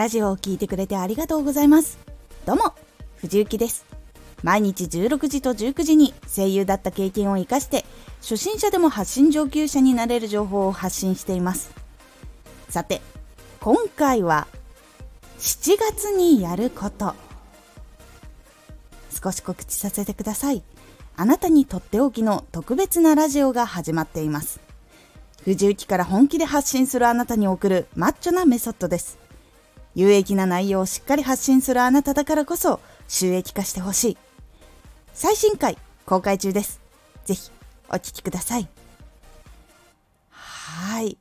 ラジオを聴いてくれてありがとうございます。どうも、藤幸です。毎日16時と19時に声優だった経験を活かして、初心者でも発信上級者になれる情報を発信しています。さて、今回は、7月にやること。少し告知させてください。あなたにとっておきの特別なラジオが始まっています。藤雪から本気で発信するあなたに送るマッチョなメソッドです。有益な内容をしっかり発信するあなただからこそ収益化してほしい。最新回公開中です。ぜひお聴きください。はい。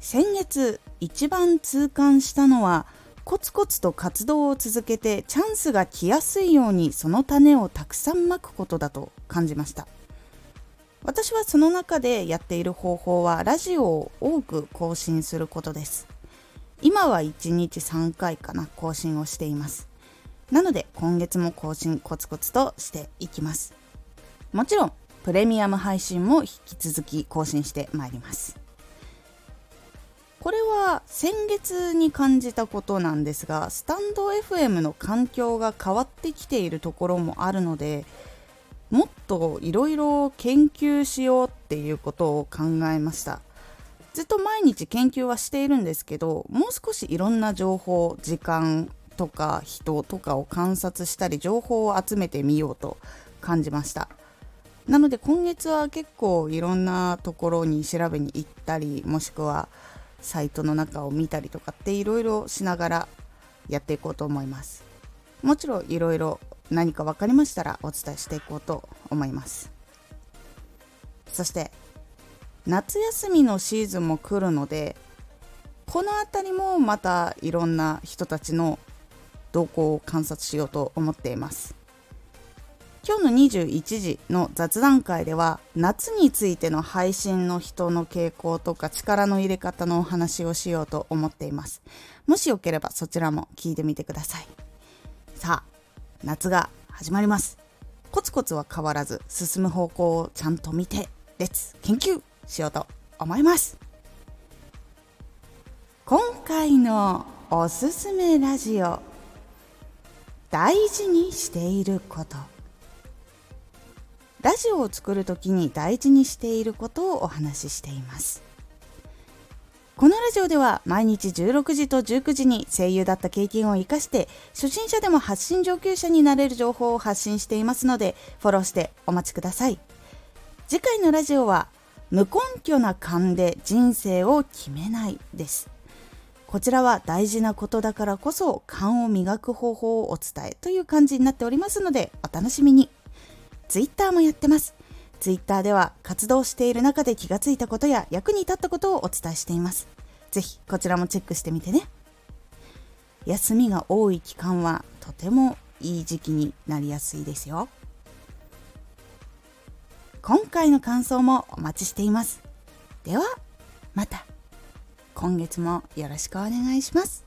先月一番痛感したのはコツコツと活動を続けてチャンスが来やすいようにその種をたくさんまくことだと感じました私はその中でやっている方法はラジオを多く更新することです今は1日3回かな更新をしています。なので今月も更新コツコツとしていきます。もちろんプレミアム配信も引き続き更新してまいります。これは先月に感じたことなんですがスタンド FM の環境が変わってきているところもあるのでもっといろいろ研究しようっていうことを考えました。ずっと毎日研究はしているんですけどもう少しいろんな情報時間とか人とかを観察したり情報を集めてみようと感じました。なので今月は結構いろんなところに調べに行ったりもしくはサイトの中を見たりとかっていろいろしながらやっていこうと思います。もちろんいろいろ何か分かりましたらお伝えしていこうと思います。そして夏休みのシーズンも来るのでこの辺りもまたいろんな人たちの動向を観察しようと思っています。今日の21時の雑談会では夏についての配信の人の傾向とか力の入れ方のお話をしようと思っています。もしよければそちらも聞いてみてください。さあ夏が始まります。コツコツは変わらず進む方向をちゃんと見てレッツ研究しようと思います。今回のおすすめラジオ大事にしていること。ラジオを作る時に大事にしていることをお話ししています。このラジオでは毎日16時と19時に声優だった経験を生かして初心者でも発信上級者になれる情報を発信していますのでフォローしてお待ちください。次回のラジオは無根拠な勘で人生を決めないですこちらは大事なことだからこそ勘を磨く方法をお伝えという感じになっておりますのでお楽しみに Twitter もやってます。Twitter では活動している中で気がついたことや役に立ったことをお伝えしています。ぜひこちらもチェックしてみてね。休みが多い期間はとてもいい時期になりやすいですよ。今回の感想もお待ちしています。では、また。今月もよろしくお願いします。